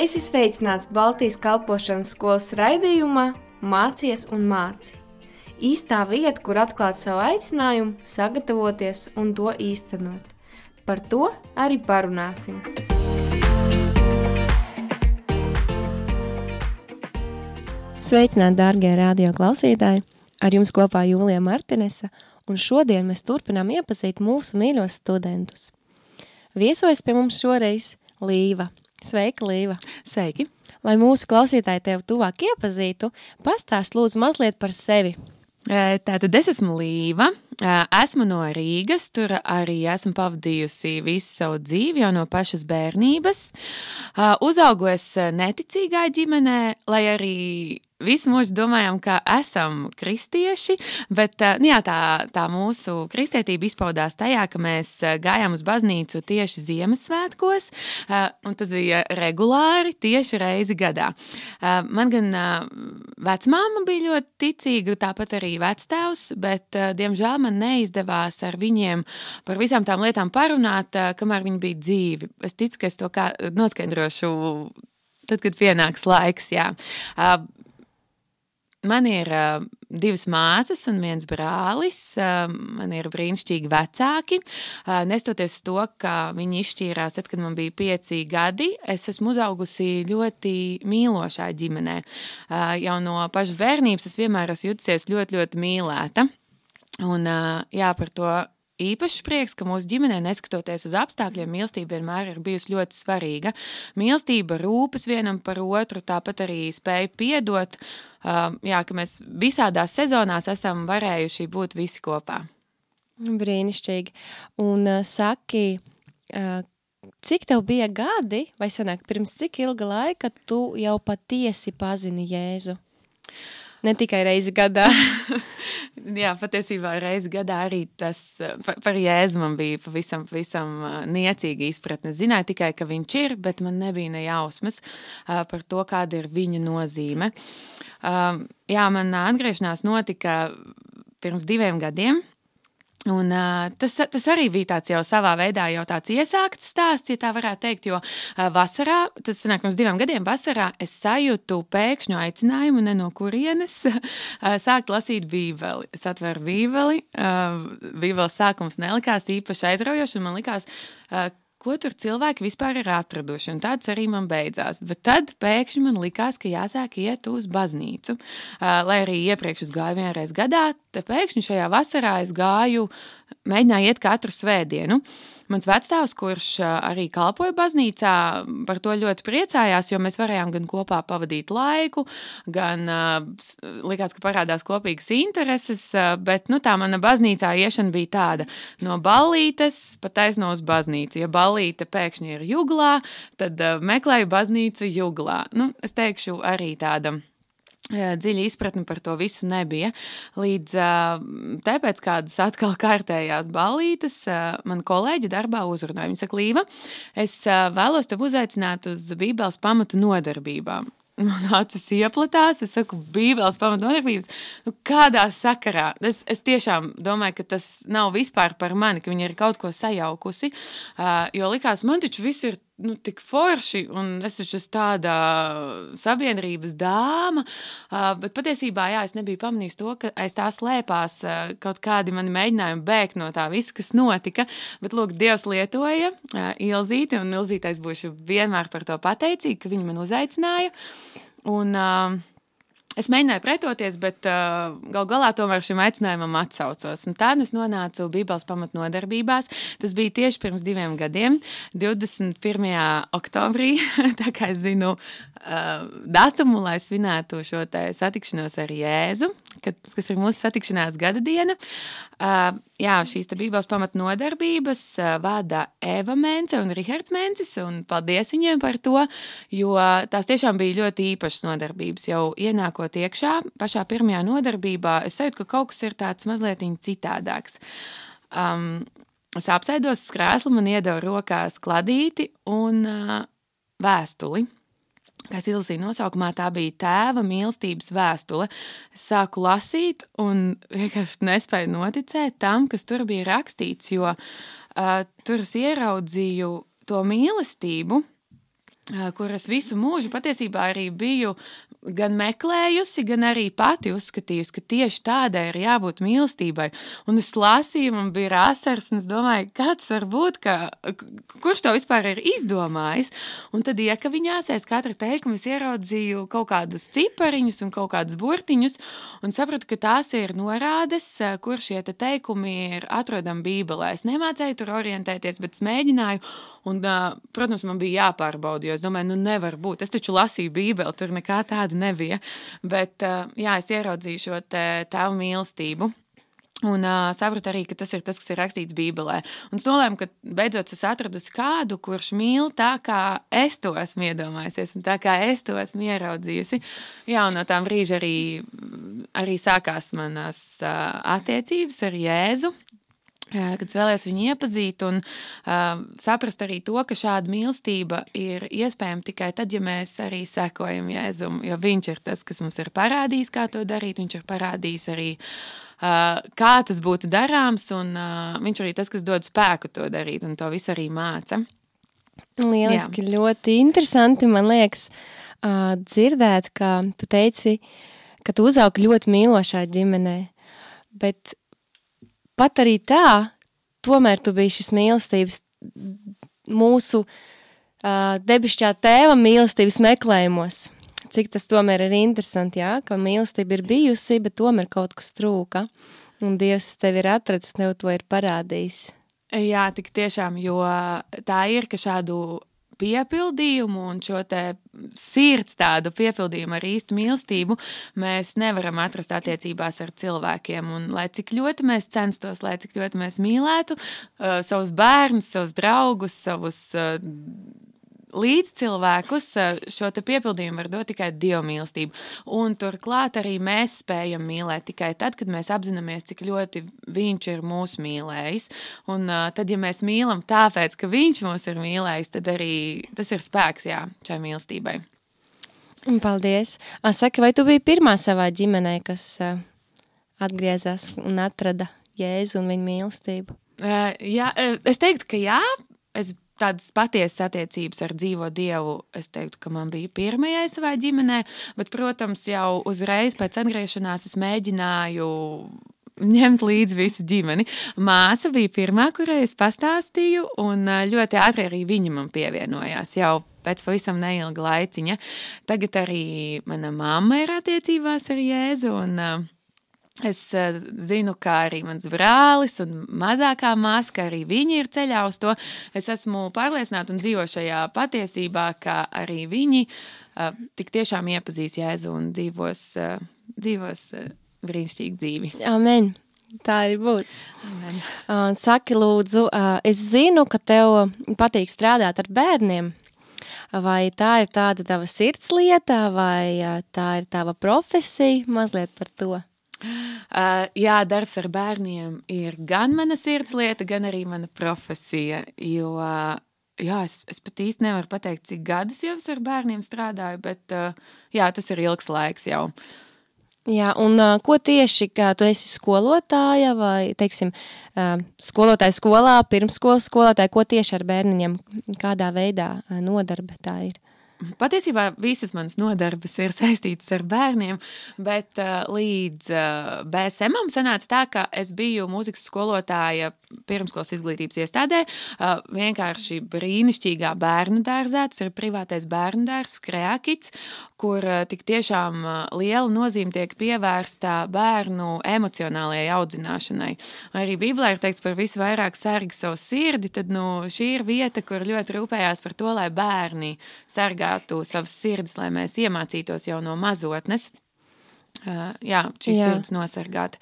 Es esmu sveicināts Baltijas kalpošanas skolas raidījumā Mācies un māci. Īstā vieta, kur atklāt savu aicinājumu, sagatavoties un to īstenot. Par to arī parunāsim. Sveicināti, darbie radio klausītāji! Ar jums kopā Jūlija Martinesa, un šodien mēs turpinām iepazīt mūsu mīļos studentus. Viesojas pie mums šoreiz Līva. Sveika, Līva! Sveiki! Lai mūsu klausītāji tevi tuvāk iepazītu, pastāst lūdzu mazliet par sevi. Tātad es esmu Līva, esmu no Rīgas, tur arī esmu pavadījusi visu savu dzīvi jau no pašas bērnības. Uzaugues neticīgā ģimenē, lai arī visu mūžu domājām, ka esam kristieši, bet nu jā, tā, tā mūsu kristietība izpaudās tajā, ka mēs gājām uz baznīcu tieši Ziemassvētkos, un tas bija regulāri tieši reizi gadā. Man gan vecmāma bija ļoti ticīga, tāpat arī vectēvs, bet diemžēl man neizdevās ar viņiem par visām tām lietām parunāt, kamēr viņi bija dzīvi. Es ticu, ka es to kā noskaidrošu tad, kad pienāks laiks. Jā. Man ir uh, divas māsas un viens brālis. Uh, man ir brīnišķīgi vecāki. Uh, nestoties to, ka viņi izšķīrās, tad, kad man bija pieci gadi, es esmu uzaugusi ļoti mīlošā ģimenē. Uh, jau no pašas bērnības es vienmēr esmu jutusies ļoti, ļoti mīlēta. Un, uh, jā, par to īpašs prieks, ka mūsu ģimenē, neskatoties uz apstākļiem, mīlestība vienmēr ir bijusi ļoti svarīga. Mīlestība, rūpes vienam par otru, tāpat arī spēja piedot. Uh, jā, ka mēs visādās sezonās esam varējuši būt visi kopā. Brīnišķīgi. Un uh, saki, uh, cik tev bija gadi, vai sanāk, pirms cik ilga laika tu jau patiesi pazini Jēzu? Ne tikai reizi gadā. Jā, patiesībā reizi gadā arī tas par, par Jēzu man bija pavisam, pavisam niecīga izpratne. Zināju tikai, ka viņš ir, bet man nebija ne jausmas par to, kāda ir viņa nozīme. Jā, man atgriešanās notika pirms diviem gadiem. Un, uh, tas, tas arī bija tāds jau savā veidā, jau tāds iesākts stāsts, ja tā varētu teikt. Jo uh, vasarā, tas nāk pirms diviem gadiem, vasarā es sajūtu pēkšņu aicinājumu, ne no kurienes, uh, sākt lasīt Bībeli. Es atveru Bībeli, uh, Bībeles sākums nelikās īpaši aizraujošs, un man likās, uh, ko tur cilvēki vispār ir atraduši. Un tāds arī man beidzās. Bet tad pēkšņi man likās, ka jāsāk iet uz baznīcu. Lai arī iepriekš es gāju vienreiz gadā, tad pēkšņi šajā vasarā es gāju, mēģināju iet katru svētdienu. Mans vecstāvs, kurš arī kalpoja baznīcā, par to ļoti priecājās, jo mēs varējām gan kopā pavadīt laiku, gan likās, ka parādās kopīgas intereses, bet nu, tā mana baznīcā iešana bija tāda no ballītes pat taisno uz baznīcu. Ja ballīte pēkšņi ir juglā, tad meklēju baznīcu juglā. Nu, es teikšu arī tāda dziļa izpratne par to visu nebija. Līdz tāpēc kādas atkal kārtējās ballītes man kolēģi darbā uzrunāja. Viņa saka, Līva, es vēlos tev uzaicināt uz Bībeles pamatu nodarbībām. Man acis ieplatās, es saku, Bībeles pamatnodarbības. Nu, kādā sakarā? Es, es tiešām domāju, ka tas nav vispār par mani, ka viņa ir kaut ko sajaukusi. Uh, jo likās, man taču viss ir nu, tik forši, un es esmu tāda sabiedrības dāma. Uh, bet patiesībā, jā, es nebiju pamanījis to, ka aiz tā slēpās uh, kaut kādi mani mēģinājumi bēgt no tā visa, kas notika. Bet, lūk, Dievs lietoja uh, Ilzīti, un Ilzītais būšu vienmēr par to pateicīga, ka viņi man uzaicināja. Un, uh, Es mēģināju pretoties, bet uh, gal galā tomēr šim aicinājumam atsaucos. Un tā nu es nonācu Bībeles pamatnodarbībās. Tas bija tieši pirms diviem gadiem, 21. oktobrī. Tā kā es zinu datumu, lai svinētu šo satikšanos ar Jēzu, kad, kas ir mūsu satikšanās gada diena. Uh, jā, šīs Bībeles pamatnodarbības uh, vada Eva Mence un Rihards Mencis, un paldies viņiem par to, jo tās tiešām bija ļoti īpašas nodarbības. Jau ienākot iekšā, pašā pirmajā nodarbībā, es sajūtu, ka kaut kas ir tāds mazliet citādāks. Um, es apsēdos uz krēsla, man iedeva rokās kladīti un uh, vēstuli kas izlasīja nosaukumā, tā bija tēva mīlestības vēstule. Es sāku lasīt, un vienkārši nespēju noticēt tam, kas tur bija rakstīts, jo uh, tur es ieraudzīju to mīlestību, kur es visu mūžu patiesībā arī biju gan meklējusi, gan arī pati uzskatījusi, ka tieši tādai ir jābūt mīlestībai. Un es lasīju, man bija rāsars, un es domāju, kāds var būt, ka, kurš to vispār ir izdomājis. Un tad iekaviņās aiz katra teikuma es ieraudzīju kaut kādus cipariņus un kaut kādus burtiņus, un sapratu, ka tās ir norādes, kur šie te teikumi ir atrodami Bībelē. Es nemācēju tur orientēties, bet es mēģināju, un, protams, man bija jāpārbauda, jo es domāju, nu nevar būt. Es taču lasīju Bībeli, tur nekā tāda nebija. Bet jā, es ieraudzīju šo tēvu mīlestību. Un uh, sapratu arī, ka tas ir tas, kas ir rakstīts Bībelē. Un es nolēmu, ka beidzot es atradu kādu, kurš mīl tā, kā es to esmu iedomājusies, un tā kā es to esmu ieraudzījusi. Jā, un no tām brīža arī, arī sākās manas uh, attiecības ar Jēzu kad es vēlējos viņu iepazīt un uh, saprast arī to, ka šāda mīlestība ir iespējama tikai tad, ja mēs arī sekojam Jēzum, jo viņš ir tas, kas mums ir parādījis, kā to darīt, viņš ir parādījis arī, uh, kā tas būtu darāms, un uh, viņš arī tas, kas dod spēku to darīt, un to visu arī māca. Lieliski, Jā. ļoti interesanti, man liekas, uh, dzirdēt, ka tu teici, ka tu uzaugi ļoti mīlošā ģimenē, bet pat arī tā, tomēr tu biji šis mīlestības mūsu uh, debišķā tēva mīlestības meklējumos. Cik tas tomēr ir interesanti, jā, ka mīlestība ir bijusi, bet tomēr kaut kas trūka. Un Dievs tevi ir atradzis, tev to ir parādījis. Jā, tik tiešām, jo tā ir, ka šādu piepildījumu un šo sirds tādu piepildījumu ar īstu mīlestību mēs nevaram atrast attiecībās ar cilvēkiem. Un, lai cik ļoti mēs censtos, lai cik ļoti mēs mīlētu uh, savus bērnus, savus draugus, savus uh, līdzcilvēkus eh, šo piepildījumu var dot tikai dievmīlestība. Un turklāt arī mēs spējam mīlēt tikai tad, kad mēs apzināmies, cik ļoti viņš ir mūs mīlējis. Un uh, tad, ja mēs mīlam tāpēc, ka viņš mūs ir mīlējis, tad arī tas ir spēks jā, šai mīlestībai. Paldies! Saka, vai tu biji pirmā savā ģimenē, kas atgriezās un atrada Jēzu un viņa mīlestību? Uh, jā, es teiktu, ka jā. Es tādas patiesas attiecības ar dzīvo dievu, es teiktu, ka man bija pirmajai savā ģimenē, bet, protams, jau uzreiz pēc atgriešanās es mēģināju ņemt līdzi visu ģimeni. Māsa bija pirmā, kurai es pastāstīju, un ļoti ātri arī viņa man pievienojās. Jau pēc pavisam neilga laiciņa. Tagad arī mana mamma ir attiecībās ar Jēzu. Un, uh, Es uh, zinu, kā arī mans brālis un mazākā māsa, arī viņi ir ceļā uz to. Es esmu pārliecināta un dzīvo šajā patiesībā, ka arī viņi uh, tik tiešām iepazīs Jēzu un dzīvos, uh, dzīvos brīnišķīgu dzīvi. Amen! Tā arī būs. Amen. Saki, lūdzu, es zinu, ka tev patīk strādāt ar bērniem. Vai tā ir tāda tava sirds lieta, vai tā ir tava profesija? Mazliet par to. Uh, jā, darbs ar bērniem ir gan mana sirdslieta, gan arī mana profesija. Jo, uh, jā, es, es pat īsti nevaru pateikt, cik gadus jau es ar bērniem strādāju, bet uh, jā, tas ir ilgs laiks jau. Jā, un uh, ko tieši, kā tu esi skolotāja vai, teiksim, uh, skolotāja skolā, pirmskolas skolotāja, ko tieši ar bērniņiem, kādā veidā uh, nodarbe tā ir? Patiesībā visas manas nodarbes ir saistītas ar bērniem, bet uh, līdz uh, BSM-am sanāca tā, ka es biju mūzikas skolotāja pirmskolas izglītības iestādē. Vienkārši brīnišķīgā bērnu dārzā, tas ir privātais bērnu dārzs, Kreakits, kur tik tiešām liela nozīme tiek pievērsta bērnu emocionālajai audzināšanai. Arī Bībelē ir teikts par visu vairāk sargi savu sirdi, tad nu, šī ir vieta, kur ļoti rūpējās par to, lai bērni sargā sargātu savas sirdis, lai mēs iemācītos jau no mazotnes, jā, šīs jā. sirds nosargāt.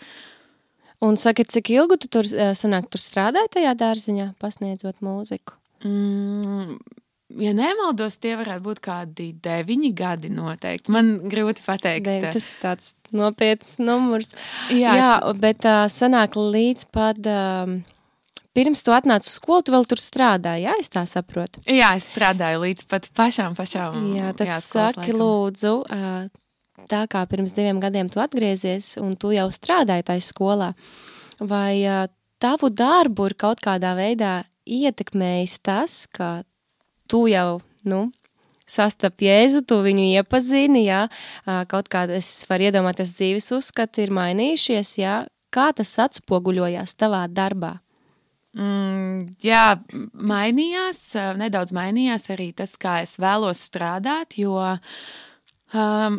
Un saki, cik ilgu tu tur, sanāk, tur strādāji tajā dārziņā, pasniedzot mūziku? Mm, ja nemaldos, tie varētu būt kādi deviņi gadi noteikti. Man grūti pateikt. Devi, tas ir tāds nopietns numurs. Jā, Jā es... bet uh, sanāk līdz pat... Uh, pirms tu atnāci uz skolu, tu vēl tur strādāji, jā, es tā saprotu? Jā, es strādāju līdz pat pašām, pašām. Jā, tad jā, saki, laikam. lūdzu, tā kā pirms diviem gadiem tu atgriezies un tu jau strādāji tajā skolā, vai tavu darbu ir kaut kādā veidā ietekmējis tas, ka tu jau, nu, sastapt Jēzu, tu viņu iepazini, jā, kaut kāda, es varu iedomāties, dzīves uzskati ir mainījušies, jā, kā tas atspoguļojās tavā darbā? Mm, jā, mainījās, nedaudz mainījās arī tas, kā es vēlos strādāt, jo um,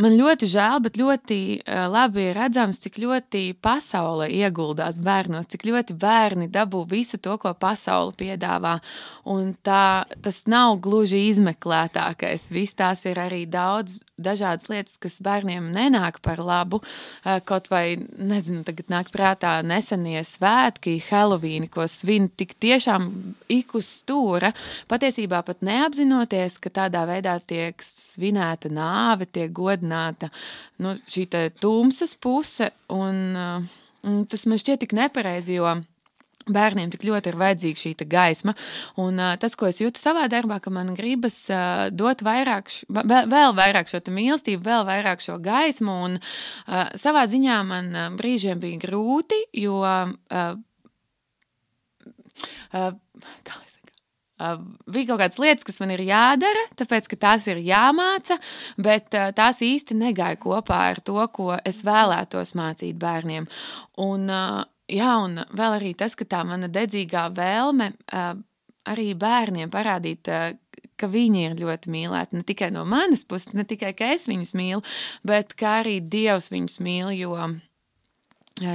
Man ļoti žēl, bet ļoti uh, labi ir redzams, cik ļoti pasaule ieguldās bērnos, cik ļoti bērni dabū visu to, ko pasaule piedāvā. Un tā, tas nav gluži izmeklētākais. Viss tās ir arī daudz dažādas lietas, kas bērniem nenāk par labu. Uh, kaut vai, nezinu, tagad nāk prātā nesenie svētki, Helovīni, ko svin tik tiešām ik uz stūra, patiesībā pat neapzinoties, ka tādā veidā tiek svinēta nāve, tiek godināta apzināta nu, šī tumsas puse, un, uh, un tas man šķiet tik nepareizi, jo bērniem tik ļoti ir vajadzīga šī gaisma. Un uh, tas, ko es jūtu savā darbā, ka man gribas uh, dot vairāk, š, vēl, vēl vairāk šo mīlestību, vēl vairāk šo gaismu. Un uh, savā ziņā man uh, brīžiem bija grūti, jo. Uh, Uh, bija kaut kādas lietas, kas man ir jādara, tāpēc ka tās ir jāmāca, bet uh, tās īsti negāja kopā ar to, ko es vēlētos mācīt bērniem. Un, uh, jā, un vēl arī tas, ka tā mana dedzīgā vēlme arī bērniem parādīt, ka viņi ir ļoti mīlēti. Ne tikai no manas puses, ne tikai ka es viņus mīlu, bet arī Dievs viņus mīl. Jo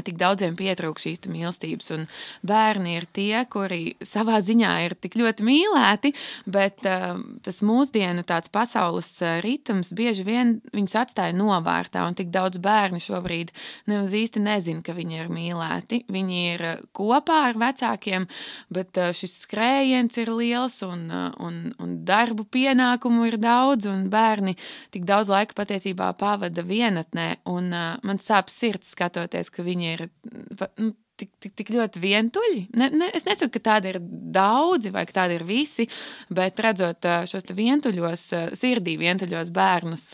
tik daudziem pietrūk šīs mīlestības. Un bērni ir tie, kuri savā ziņā ir tik ļoti mīlēti, bet uh, tas mūsdienu tāds pasaules ritms bieži vien viņus atstāja novārtā. Un tik daudz bērnu šobrīd nemaz īsti nezina, ka viņi ir mīlēti. Viņi ir kopā ar vecākiem, bet uh, šis skrējiens ir liels un, uh, un, un darbu pienākumu ir daudz, un bērni tik daudz laika patiesībā pavada vienatnē. Un, man sāp sirds skatoties, ka viņi viņi ir nu, tik, tik, tik ļoti vientuļi. Ne, ne, es nesaku, ka tādi ir daudzi vai ka tādi ir visi, bet redzot šos vientuļos, sirdī vientuļos bērnus.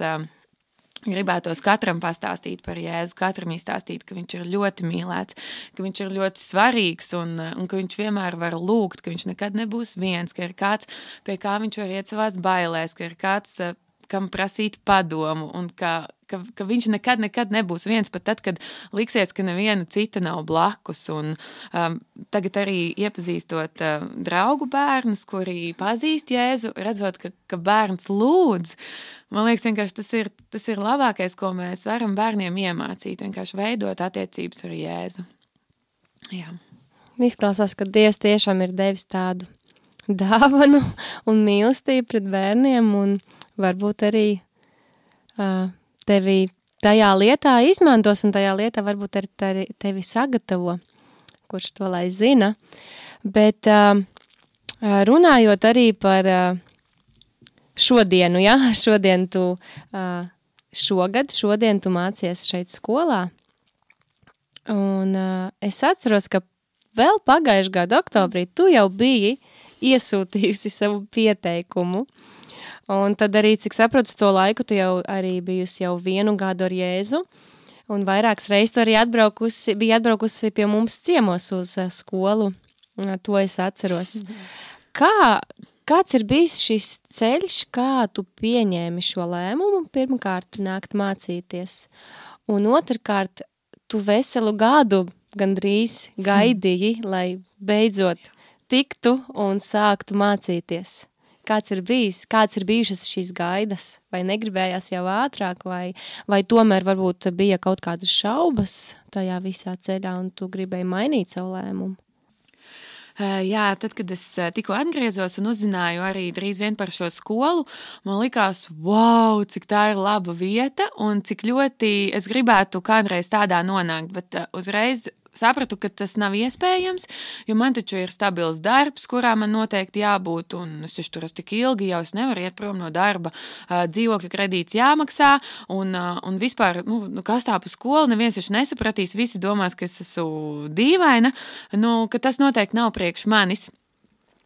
Gribētos katram pastāstīt par Jēzu, katram izstāstīt, ka viņš ir ļoti mīlēts, ka viņš ir ļoti svarīgs un, un ka viņš vienmēr var lūgt, ka viņš nekad nebūs viens, ka ir kāds, pie kā viņš var iet savās bailēs, ka ir kāds, kam prasīt padomu un ka ka, ka viņš nekad, nekad nebūs viens, pat tad, kad liksies, ka neviena cita nav blakus. Un, um, tagad arī iepazīstot uh, draugu bērnus, kuri pazīst Jēzu, redzot, ka, ka bērns lūdz. Man liekas, tas ir, tas ir labākais, ko mēs varam bērniem iemācīt. Vienkārši veidot attiecības ar Jēzu. Jā. Izklausās, ka Dievs tiešām ir devis tādu dāvanu un mīlestību pret bērniem, un varbūt arī uh, tevi tajā lietā izmantos, un tajā lietā varbūt arī tevi sagatavo, kurš to lai zina. Bet runājot arī par šodienu, ja, šodien tu, šogad, šodien tu mācies šeit skolā, un es atceros, ka vēl pagājušajā gada oktobrī tu jau biji iesūtījusi savu pieteikumu Un tad arī, cik saprotu, to laiku tu jau arī bijusi jau vienu gadu ar Jēzu. Un vairākas reizes arī atbraukusi, bija atbraukusi pie mums ciemos uz uh, skolu. To es atceros. Kā, kāds ir bijis šis ceļš, kā tu pieņēmi šo lēmumu? Pirmkārt, nākt mācīties. Un otrkārt, tu veselu gadu gandrīz gaidīji, lai beidzot tiktu un sāktu mācīties kāds ir bijis, kāds ir bijušas šīs gaidas, vai negribējās jau ātrāk, vai, vai tomēr varbūt bija kaut kādas šaubas tajā visā ceļā, un tu gribēji mainīt savu lēmumu. Jā, tad, kad es tikko atgriezos un uzzināju arī drīz vien par šo skolu, man likās, wow, cik tā ir laba vieta un cik ļoti es gribētu kādreiz tādā nonākt. Bet uzreiz sapratu, ka tas nav iespējams, jo man taču ir stabils darbs, kurā man noteikti jābūt, un es tur esmu tik ilgi, jau es nevaru iet prom no darba. Dzīvokļa kredīts jāmaksā, un, un vispār, nu, nu, kas tā pa skolu, neviens taču nesapratīs, visi domās, ka es esmu dīvaina, nu, ka tas noteikti nav priekš manis.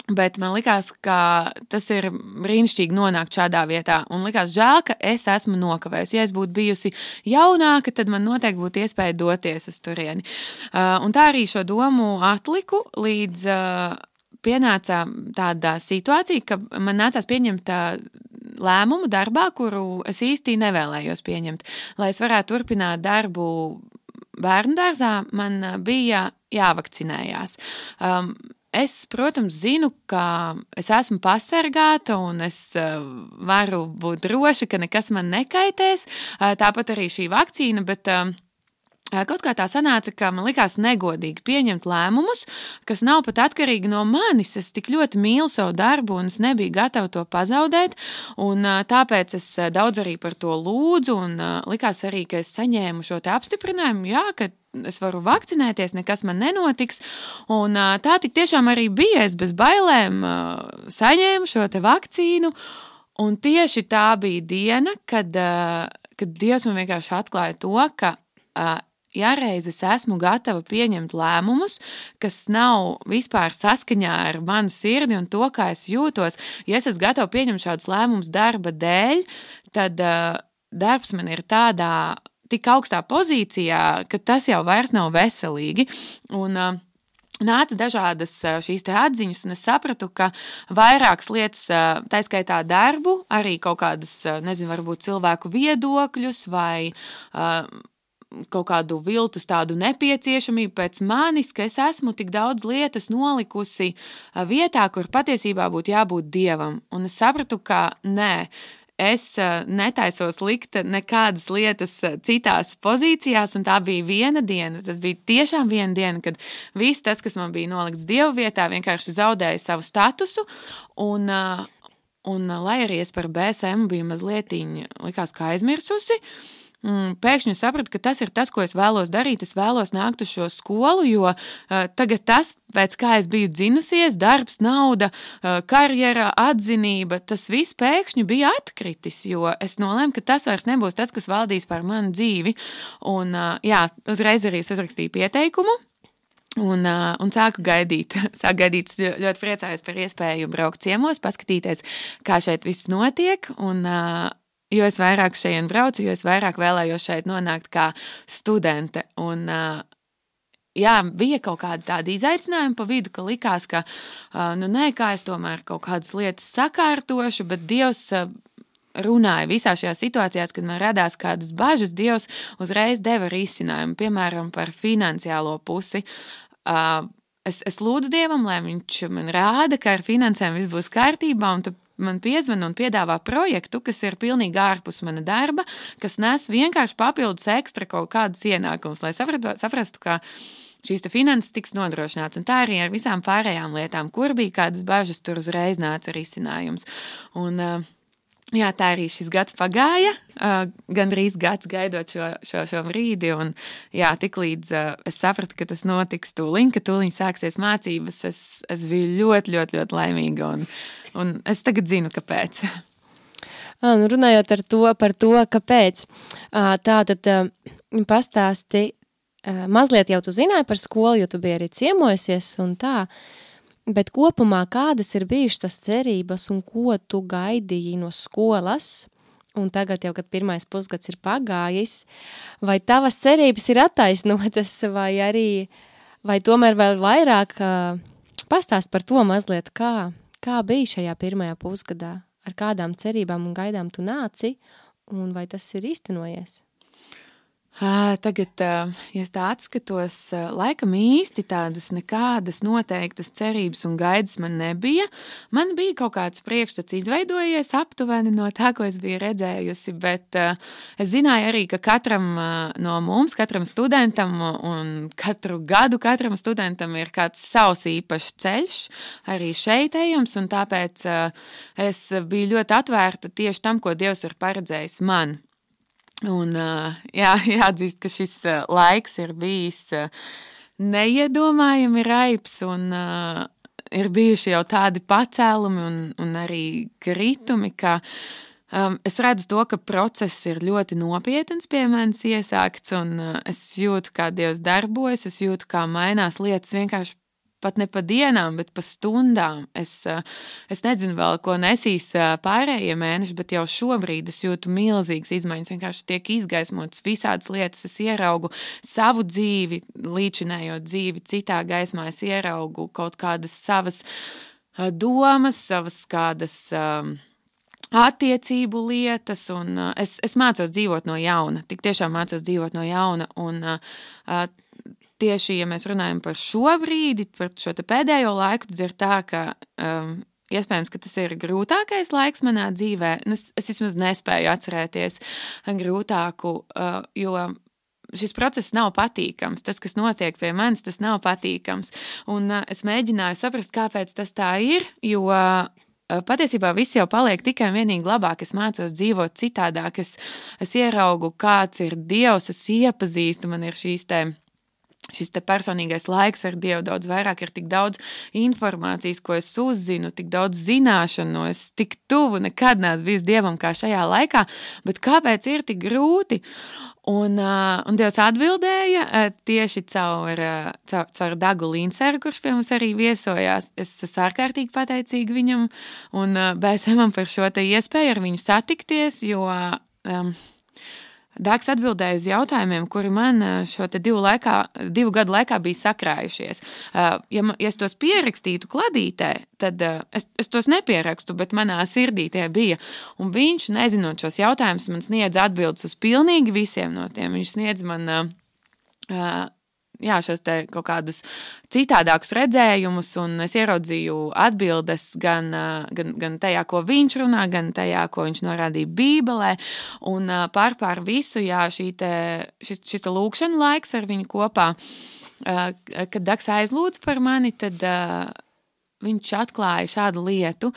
Bet man liekas, ka tas ir brīnišķīgi nonākt šādā vietā. Un likās žēl, ka es esmu nokavējusi. Ja es būtu bijusi jaunāka, tad man noteikti būtu iespēja doties uz turieni. Uh, un tā arī šo domu atliku līdz uh, pienāca tāda situācija, ka man nācās pieņemt lēmumu darbā, kuru es īsti nevēlējos pieņemt. Lai es varētu turpināt darbu bērnu dārzā, man bija jāvakcinējās. Um, Es, protams, zinu, ka es esmu pasargāta un es uh, varu būt droša, ka nekas man nekaitēs. Uh, tāpat arī šī vakcīna, bet uh, Kaut kā tā sanāca, ka man likās negodīgi pieņemt lēmumus, kas nav pat atkarīgi no manis. Es tik ļoti mīlu savu darbu, un es nebiju gatava to pazaudēt. Tāpēc es daudz arī par to lūdzu, un likās arī, ka es saņēmu šo apstiprinājumu, jā, ka es varu vakcinēties, nekas man nenotiks. Un, tā tik tiešām arī bija. Es bez bailēm saņēmu šo vakcīnu. Un tieši tā bija diena, kad, kad Dievs man vienkārši atklāja to, ka ja reiz es esmu gatava pieņemt lēmumus, kas nav vispār saskaņā ar manu sirdi un to, kā es jūtos, ja es esmu gatava pieņemt šādus lēmumus darba dēļ, tad uh, darbs man ir tādā tik augstā pozīcijā, ka tas jau vairs nav veselīgi. Un, uh, Nāca dažādas šīs atziņas, un es sapratu, ka vairākas lietas, tā skaitā darbu, arī kaut kādas, nezinu, varbūt cilvēku viedokļus vai uh, kaut kādu viltus tādu nepieciešamību pēc manis, ka es esmu tik daudz lietas nolikusi vietā, kur patiesībā būtu jābūt dievam. Un es sapratu, ka nē, es netaisos likt nekādas lietas citās pozīcijās, un tā bija viena diena. Tas bija tiešām viena diena, kad viss tas, kas man bija nolikts dievu vietā, vienkārši zaudēja savu statusu. Un, un lai arī es par BSM biju mazliet likās kā aizmirsusi, uh, pēkšņi sapratu, ka tas ir tas, ko es vēlos darīt. Es vēlos nākt uz šo skolu, jo uh, tagad tas, pēc kā es biju dzinusies, darbs, nauda, uh, karjera, atzinība, tas viss pēkšņi bija atkritis, jo es nolēmu, ka tas vairs nebūs tas, kas valdīs par manu dzīvi. Un, uh, jā, uzreiz arī es uzrakstīju pieteikumu. Un, uh, un sāku gaidīt, sāku gaidīt, ļoti priecājos par iespēju braukt ciemos, paskatīties, kā šeit viss notiek. Un, uh, jo es vairāk šeit braucu, jo es vairāk vēlējos šeit nonākt kā studente. Un, jā, bija kaut kāda tāda izaicinājuma pa vidu, ka likās, ka, nu, nē, kā es tomēr kaut kādas lietas sakārtošu, bet Dievs runāja visā šajā situācijā, kad man radās kādas bažas, Dievs uzreiz deva risinājumu, piemēram, par finansiālo pusi. Es, es lūdzu Dievam, lai Viņš man rāda, ka ar finansēm viss būs kārtībā, un man piezvana un piedāvā projektu, kas ir pilnīgi ārpus mana darba, kas nes vienkārši papildus ekstra kaut kādus ienākumus, lai saprastu, saprastu ka šīs finanses tiks nodrošināts. Un tā arī ar visām pārējām lietām, kur bija kādas bažas, tur uzreiz nāca risinājums. Un, uh, Jā, tā arī šis gads pagāja. Uh, Gan drīz gads gaidot šo, šo, šo brīdi. Un, jā, tik līdz uh, es sapratu, ka tas notiks tūlīt, ka tūlīt sāksies mācības, es, es biju ļoti, ļoti, ļoti laimīga. Un, un es tagad zinu, kāpēc. Un runājot to, par to, kāpēc, tā tad pastāsti, mazliet jau tu zināji par skolu, jo tu biji arī ciemojusies un tā. Bet kopumā kādas ir bijušas tas cerības un ko tu gaidīji no skolas? Un tagad jau, kad pirmais pusgads ir pagājis, vai tavas cerības ir attaisnotas, vai arī, vai tomēr vēl vairāk uh, pastāst par to mazliet, kā, kā bija šajā pirmajā pusgadā, ar kādām cerībām un gaidām tu nāci, un vai tas ir īstenojies? Tagad, ja tā atskatos, laikam īsti tādas nekādas noteiktas cerības un gaidas man nebija. Man bija kaut kāds priekšstats izveidojies aptuveni no tā, ko es biju redzējusi, bet es zināju arī, ka katram no mums, katram studentam un katru gadu katram studentam ir kāds savs īpašs ceļš, arī šeit ejams, un tāpēc es biju ļoti atvērta tieši tam, ko Dievs ir paredzējis man. Un, jā, jāatzīst, ka šis laiks ir bijis neiedomājami raips un ir bijuši jau tādi pacēlumi un, un arī kritumi, ka um, es redzu to, ka process ir ļoti nopietns pie manis iesākts un uh, es jūtu, kā Dievs darbojas, es jūtu, kā mainās lietas. Vienkārši pat ne pa dienām, bet pa stundām. Es, eh, es nezinu vēl, ko nesīs eh, pārējie mēneši, bet jau šobrīd es jūtu milzīgas izmaiņas. Vienkārši tiek izgaismotas visādas lietas. Es ieraugu savu dzīvi, līdzinējo dzīvi citā gaismā. Es ieraugu kaut kādas savas eh, domas, savas kādas. Um, attiecību lietas, un es, es mācos dzīvot no jauna. Tik tiešām mācos dzīvot no jauna. Un, uh, tieši, ja mēs runājam par šo brīdi, par šo pēdējo laiku, tad ir tā, ka um, iespējams, ka tas ir grūtākais laiks manā dzīvē. Nu, es, es vismaz nespēju atcerēties grūtāku, uh, jo šis process nav patīkams. Tas, kas notiek pie manis, tas nav patīkams. Un uh, es mēģināju saprast, kāpēc tas tā ir, jo uh, patiesībā viss jau paliek tikai un vienīgi labāk. Es mācos dzīvot citādāk, es, es ieraugu, kāds ir Dievs, es iepazīstu, man ir šīs tēmas šis personīgais laiks ar Dievu daudz vairāk, ir tik daudz informācijas, ko es uzzinu, tik daudz zināšanu, es tik tuvu nekad neesmu bijis Dievam kā šajā laikā, bet kāpēc ir tik grūti? Un, uh, un Dievs atbildēja uh, tieši caur, uh, caur, caur Dagu Linseru, kurš pie mums arī viesojās. Es esmu ārkārtīgi pateicīga viņam un uh, BSMam par šo iespēju ar viņu satikties, jo um, Dārgs atbildēja uz jautājumiem, kuri man šo divu, laikā, divu gadu laikā bija sakrājušies. Ja, ja es tos pierakstītu kladītē, tad es, es tos nepierakstu, bet manā sirdī tie bija. Un viņš, nezinot šos jautājumus, man sniedz atbildes uz pilnīgi visiem no tiem. Viņš sniedz man jā, šos kaut kādus citādākus redzējumus, un es ieraudzīju atbildes gan, gan, gan tajā, ko viņš runā, gan tajā, ko viņš norādīja Bībelē. Un pār pār visu, jā, te, šis, šis lūkšana laiks ar viņu kopā, kad Daks aizlūdz par mani, tad viņš atklāja šādu lietu.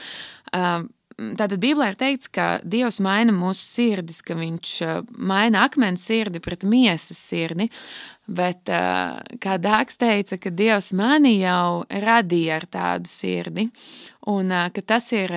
Tātad Bībelē ir teikts, ka Dievs maina mūsu sirdis, ka Viņš maina akmens sirdi pret miesas sirdi. Bet, kā Dārgs teica, ka Dievs mani jau radīja ar tādu sirdi, un ka tas ir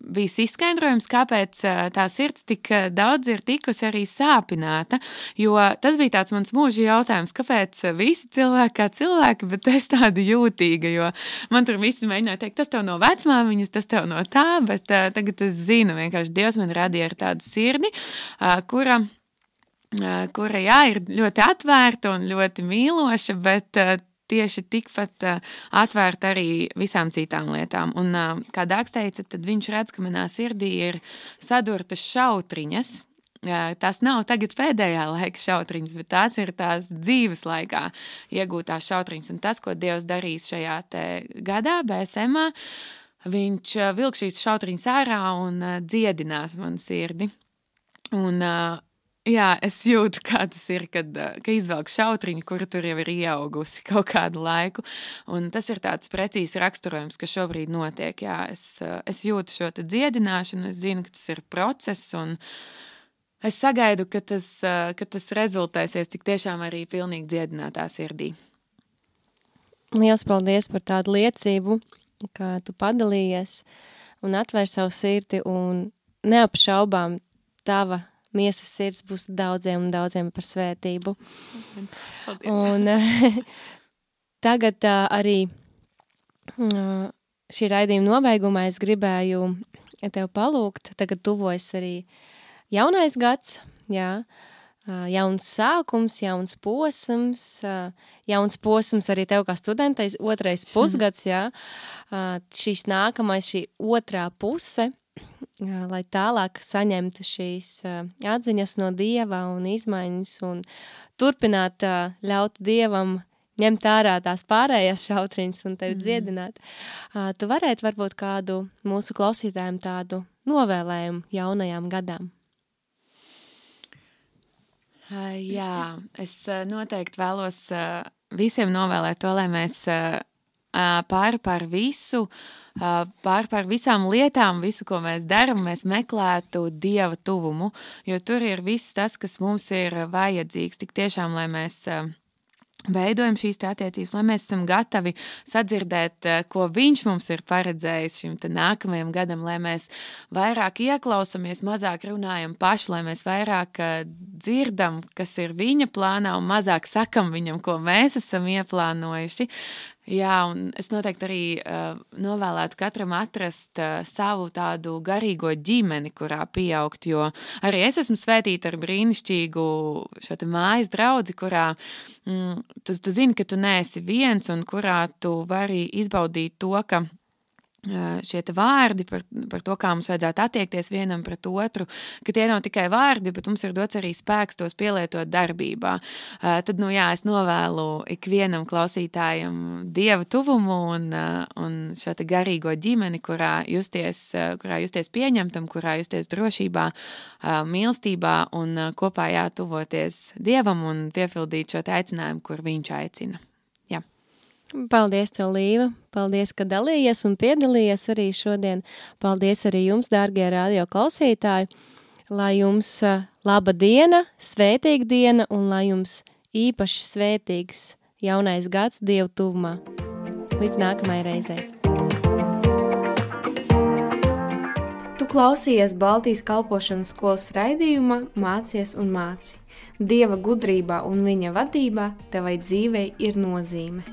bijis izskaidrojums, kāpēc tā sirds tik daudz ir tikusi arī sāpināta. Jo tas bija tāds mans mūža jautājums, kāpēc visi cilvēki kā cilvēki, bet es tādu jūtīga. Jo man tur visi mēģināja teikt, tas tev no vecmāmiņas, tas tev no tā, bet tagad es zinu, vienkārši Dievs man radīja ar tādu sirdi, kura kura jā, ir ļoti atvērta un ļoti mīloša, bet tieši tikpat atvērta arī visām citām lietām. Un, kā Dārgs teica, tad viņš redz, ka manā sirdī ir sadurtas šautriņas. Tas nav tagad pēdējā laika šautriņas, bet tās ir tās dzīves laikā iegūtās šautriņas. Un tas, ko Dievs darīs šajā gadā, BSM, viņš vilks šīs šautriņas ārā un dziedinās man sirdi. Un, Jā, es jūtu, kā tas ir, kad ka izvelk šautriņu, kura tur jau ir ieaugusi kaut kādu laiku. Un tas ir tāds precīzs raksturojums, kas šobrīd notiek. Jā, es, es jūtu šo dziedināšanu, es zinu, ka tas ir process. Es sagaidu, ka tas, ka tas rezultēsies tik tiešām arī pilnīgi dziedinātā sirdī. Lielas paldies par tādu liecību, kā tu padalījies un atvēr savu sirdi un neapšaubām tava miesas sirds būs daudziem un daudziem par svētību. Paldies. Un tagad arī šī raidījuma nobeigumā es gribēju tev palūgt, tagad tuvojas arī jaunais gads, jā, jauns sākums, jauns posms, jauns posms arī tev kā studentei, otrais pusgads, jā, šīs nākamais, šī otrā puse, lai tālāk saņemtu šīs atziņas no Dieva un izmaiņas un turpināt ļaut Dievam ņemt ārā tās pārējās šautriņas un tevi mm. dziedināt. Tu varētu varbūt kādu mūsu klausītājiem tādu novēlējumu jaunajām gadām. Jā, es noteikti vēlos visiem novēlēt to, lai mēs pāri par visu uh, pār par visām lietām, visu, ko mēs darām, mēs meklētu dieva tuvumu, jo tur ir viss tas, kas mums ir vajadzīgs. Tik tiešām, lai mēs veidojam šīs attiecības, lai mēs esam gatavi sadzirdēt, ko viņš mums ir paredzējis šim nākamajam gadam, lai mēs vairāk ieklausāmies, mazāk runājam paši, lai mēs vairāk dzirdam, kas ir viņa plānā, un mazāk sakam viņam, ko mēs esam ieplānojuši. Jā, un es noteikti arī uh, novēlētu katram atrast uh, savu tādu garīgo ģimeni, kurā pieaugt. Jo arī es esmu svētīta ar brīnišķīgu šo mājas draugu, kurā mm, tu, tu zini, ka tu neesi viens un kurā tu vari izbaudīt to, ka šie vārdi par, par to, kā mums vajadzētu attiekties vienam pret otru, ka tie nav tikai vārdi, bet mums ir dots arī spēks tos pielietot darbībā. Tad, nu jā, es novēlu ikvienam klausītājam dieva tuvumu un, un šo garīgo ģimeni, kurā justies, kurā justies pieņemtam, kurā justies drošībā, mīlestībā un kopā jātuvoties dievam un piepildīt šo aicinājumu, kur viņš aicina. Paldies, tev, Līva! Paldies, ka dalījies un piedalījies arī šodien. Paldies arī jums, dārgie radio klausītāji! Lai jums laba diena, svētīga diena un lai jums īpaši svētīgs jaunais gads Dievu tuvumā. Līdz nākamajai reizei! Tu klausies Baltijas kalpošanas skolas raidījumā Mācies un māci. Dieva gudrībā un viņa vadībā tevai dzīvei ir nozīme.